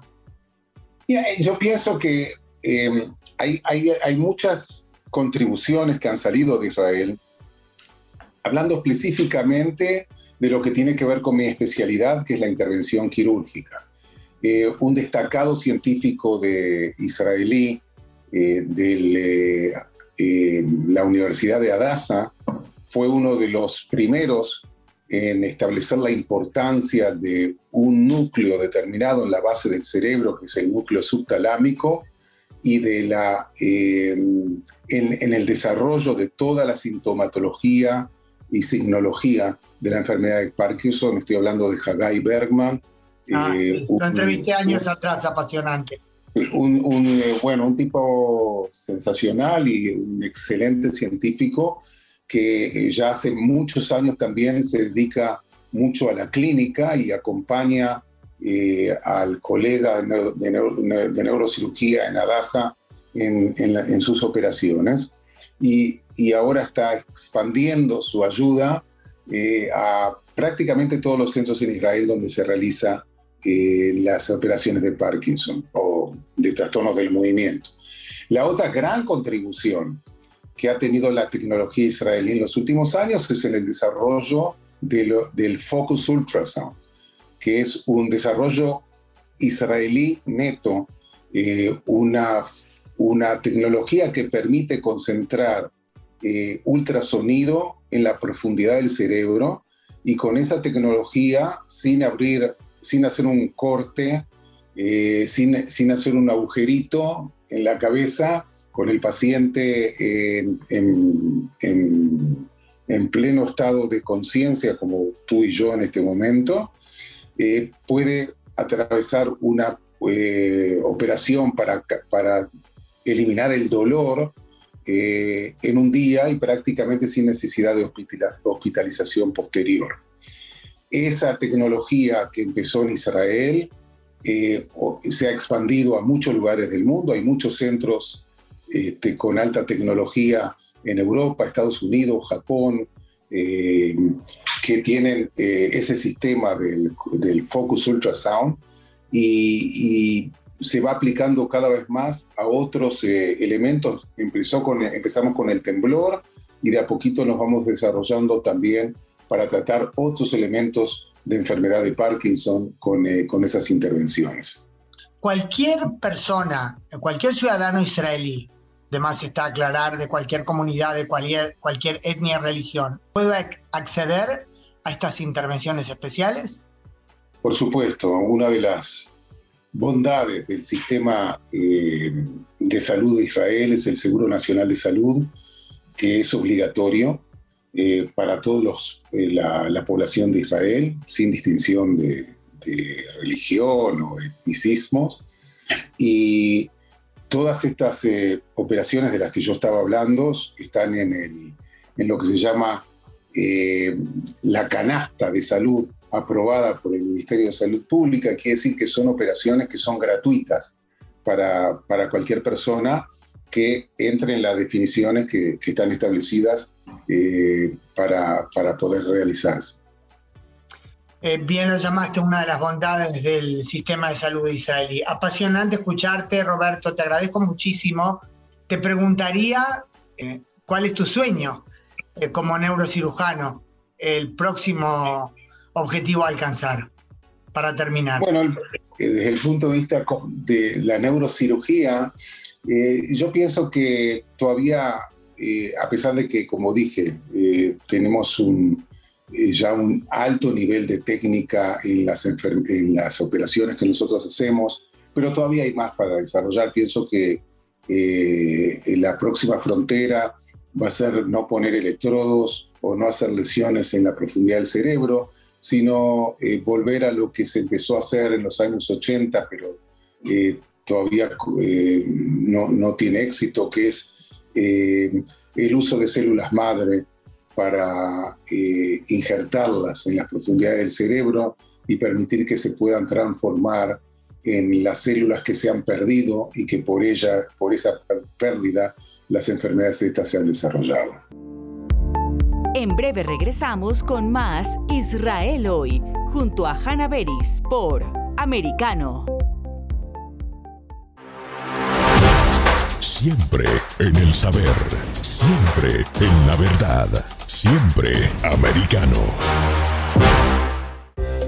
Yo pienso que hay, muchas contribuciones que han salido de Israel, hablando específicamente de lo que tiene que ver con mi especialidad, que es la intervención quirúrgica. Eh, un destacado científico de israelí eh, de eh, la Universidad de Adasa fue uno de los primeros en establecer la importancia de un núcleo determinado en la base del cerebro, que es el núcleo subtalámico, y de la, en, el desarrollo de toda la sintomatología y signología de la enfermedad de Parkinson. Estoy hablando de Hagai Bergman. Ah, eh, Lo entrevisté años atrás, apasionante. Un, eh, bueno, un tipo sensacional y un excelente científico que ya hace muchos años también se dedica mucho a la clínica y acompaña eh, al colega de, neurocirugía en Adasa en, sus operaciones y, ahora está expandiendo su ayuda eh, a prácticamente todos los centros en Israel donde se realiza eh, las operaciones de Parkinson o de trastornos del movimiento. La otra gran contribución que ha tenido la tecnología israelí en los últimos años es en el desarrollo del Focus Ultrasound que es un desarrollo israelí neto, eh, una, una tecnología que permite concentrar eh, ultrasonido en la profundidad del cerebro y con esa tecnología, sin abrir, sin hacer un corte, eh, sin, sin, hacer un agujerito en la cabeza, con el paciente en, en, en pleno estado de conciencia, como tú y yo en este momento, eh, puede atravesar una operación para, para, eliminar el dolor eh, en un día y prácticamente sin necesidad de hospitalización posterior. esa tecnología que empezó en Israel eh, se ha expandido a muchos lugares del mundo. Hay muchos centros este, con alta tecnología en Europa, Estados Unidos, Japón, eh, que tienen eh, ese sistema del, Focus Ultrasound y, se va aplicando cada vez más a otros elementos. Empezó con, empezamos con el temblor y de a poquito nos vamos desarrollando también para tratar otros elementos de enfermedad de Parkinson con, eh, con esas intervenciones. Cualquier persona, cualquier ciudadano israelí, además está aclarar de cualquier comunidad, de cualquier, cualquier etnia religión, ¿puede acceder a estas intervenciones especiales? Por supuesto, una de las bondades del sistema eh, de salud de Israel es el Seguro Nacional de Salud, que es obligatorio eh, para todos eh, la, población de Israel, sin distinción de, religión o etnicismos. Y todas estas operaciones de las que yo estaba hablando están en, lo que se llama la canasta de salud aprobada por el Ministerio de Salud Pública, quiere decir que son operaciones que son gratuitas para, cualquier persona que entre en las definiciones que, que están establecidas eh, para, para, poder realizarse. Eh, bien lo llamaste una de las bondades del sistema de salud israelí. Apasionante escucharte, Roberto, te agradezco muchísimo. Te preguntaría, eh, ¿cuál es tu sueño como neurocirujano? El próximo objetivo a alcanzar, para terminar. Bueno, desde el punto de vista de la neurocirugía, yo pienso que todavía eh, a pesar de que, como dije, eh, tenemos un, eh, ya un alto nivel de técnica en las, en las operaciones que nosotros hacemos, pero todavía hay más para desarrollar. Pienso que la próxima frontera va a ser no poner electrodos o no hacer lesiones en la profundidad del cerebro, sino volver a lo que se empezó a hacer en los años 80, pero todavía no, no, tiene éxito, que es eh, el uso de células madre para eh, injertarlas en las profundidades del cerebro y permitir que se puedan transformar en las células que se han perdido y que por ella, por esa pérdida, las enfermedades estas se han desarrollado. En breve regresamos con más Israel hoy, junto a Hannah Beris por Americano. Siempre en el saber, siempre en la verdad, siempre americano.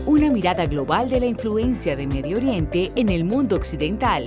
Una mirada global de la influencia de Medio Oriente en el mundo occidental,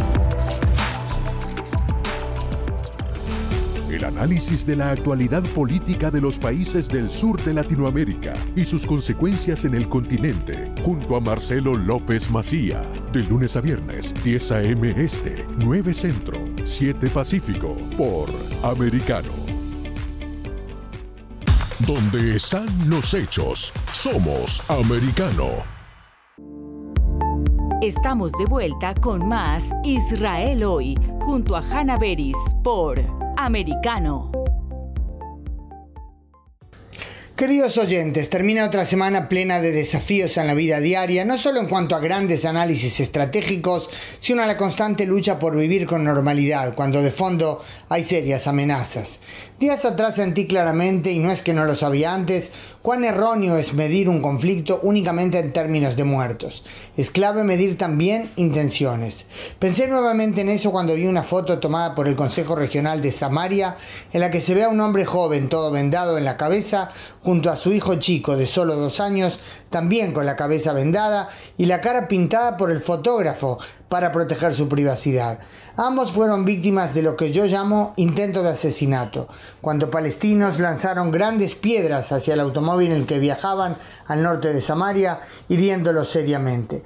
El análisis de la actualidad política de los países del sur de Latinoamérica y sus consecuencias en el continente, junto a Marcelo López Macía, de lunes a viernes, 10 a.m. Este, 9 Centro, 7 Pacífico, por Americano. Donde están los hechos, somos Americano. Estamos de vuelta con más Israel hoy, junto a Hanna Beris por Americano. Queridos oyentes, termina otra semana plena de desafíos en la vida diaria, no solo en cuanto a grandes análisis estratégicos, sino a la constante lucha por vivir con normalidad, cuando de fondo hay serias amenazas. Días atrás sentí claramente, y no es que no lo sabía antes, cuán erróneo es medir un conflicto únicamente en términos de muertos. Es clave medir también intenciones. Pensé nuevamente en eso cuando vi una foto tomada por el Consejo Regional de Samaria, en la que se ve a un hombre joven todo vendado en la cabeza, junto a su hijo chico de solo dos años, también con la cabeza vendada y la cara pintada por el fotógrafo para proteger su privacidad. Ambos fueron víctimas de lo que yo llamo intento de asesinato, cuando palestinos lanzaron grandes piedras hacia el automóvil en el que viajaban al norte de Samaria, hiriéndolo seriamente.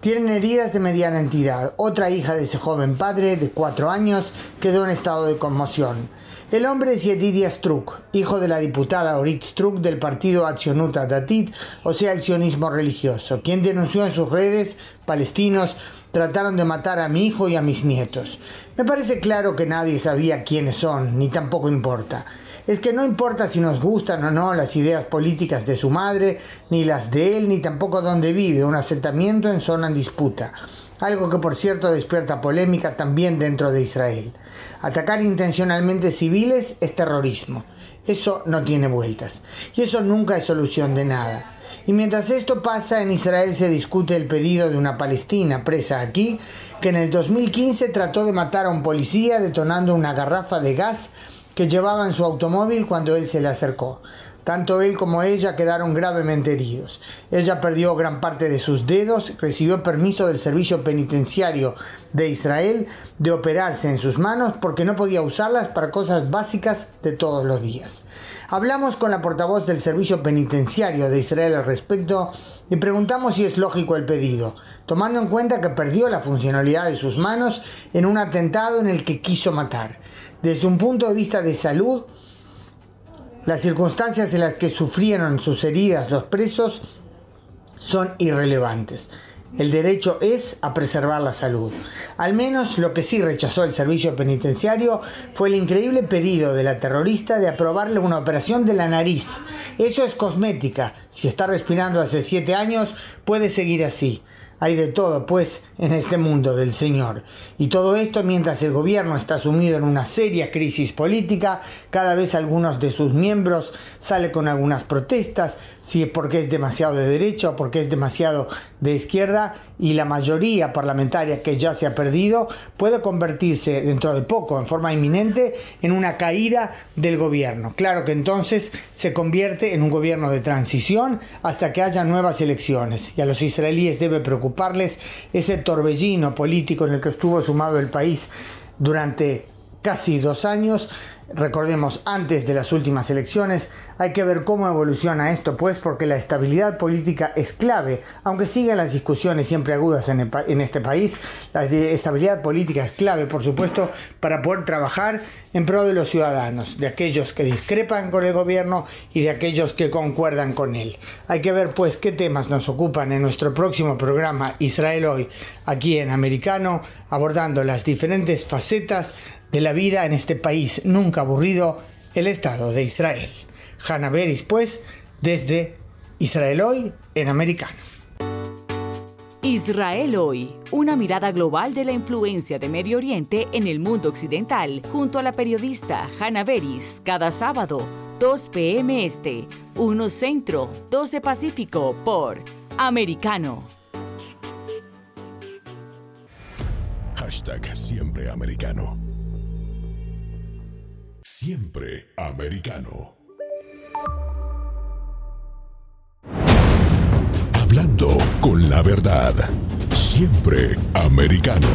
Tienen heridas de mediana entidad. Otra hija de ese joven padre, de cuatro años, quedó en estado de conmoción. El hombre es Yedidia Struk, hijo de la diputada Orit Struk del partido Accionuta Datit, o sea, el sionismo religioso, quien denunció en sus redes palestinos trataron de matar a mi hijo y a mis nietos. Me parece claro que nadie sabía quiénes son, ni tampoco importa. Es que no importa si nos gustan o no las ideas políticas de su madre, ni las de él, ni tampoco dónde vive, un asentamiento en zona en disputa. Algo que por cierto despierta polémica también dentro de Israel. Atacar intencionalmente civiles es terrorismo. Eso no tiene vueltas. Y eso nunca es solución de nada. Y mientras esto pasa, en Israel se discute el pedido de una palestina presa aquí, que en el 2015 trató de matar a un policía detonando una garrafa de gas que llevaba en su automóvil cuando él se le acercó. Tanto él como ella quedaron gravemente heridos. Ella perdió gran parte de sus dedos, recibió permiso del servicio penitenciario de Israel de operarse en sus manos porque no podía usarlas para cosas básicas de todos los días. Hablamos con la portavoz del Servicio Penitenciario de Israel al respecto y preguntamos si es lógico el pedido, tomando en cuenta que perdió la funcionalidad de sus manos en un atentado en el que quiso matar. Desde un punto de vista de salud, las circunstancias en las que sufrieron sus heridas los presos son irrelevantes. El derecho es a preservar la salud. Al menos lo que sí rechazó el servicio penitenciario fue el increíble pedido de la terrorista de aprobarle una operación de la nariz. Eso es cosmética. Si está respirando hace siete años, puede seguir así. Hay de todo, pues, en este mundo del Señor. Y todo esto mientras el gobierno está sumido en una seria crisis política, cada vez algunos de sus miembros salen con algunas protestas, si es porque es demasiado de derecha o porque es demasiado de izquierda, y la mayoría parlamentaria que ya se ha perdido puede convertirse dentro de poco, en forma inminente, en una caída del gobierno. Claro que entonces se convierte en un gobierno de transición hasta que haya nuevas elecciones. Y a los israelíes debe preocuparles ese torbellino político en el que estuvo sumado el país durante casi dos años Recordemos, antes de las últimas elecciones hay que ver cómo evoluciona esto, pues porque la estabilidad política es clave, aunque sigan las discusiones siempre agudas en, en, este país, la estabilidad política es clave, por supuesto, para poder trabajar en pro de los ciudadanos, de aquellos que discrepan con el gobierno y de aquellos que concuerdan con él. Hay que ver pues qué temas nos ocupan en nuestro próximo programa Israel hoy, aquí en Americano, abordando las diferentes facetas de la vida en este país nunca aburrido, el Estado de Israel. Hanna Beris, pues, desde Israel hoy en americano. Israel hoy, una mirada global de la influencia de Medio Oriente en el mundo occidental, junto a la periodista Hanna Beris, cada sábado, 2 p.m. Este, 1 Centro, 12 Pacífico, por Americano. Hashtag siempre americano siempre americano. Hablando con la verdad. Siempre americano.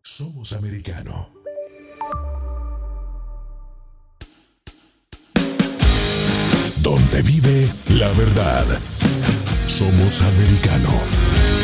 Somos americano. Donde vive la verdad. Somos americano.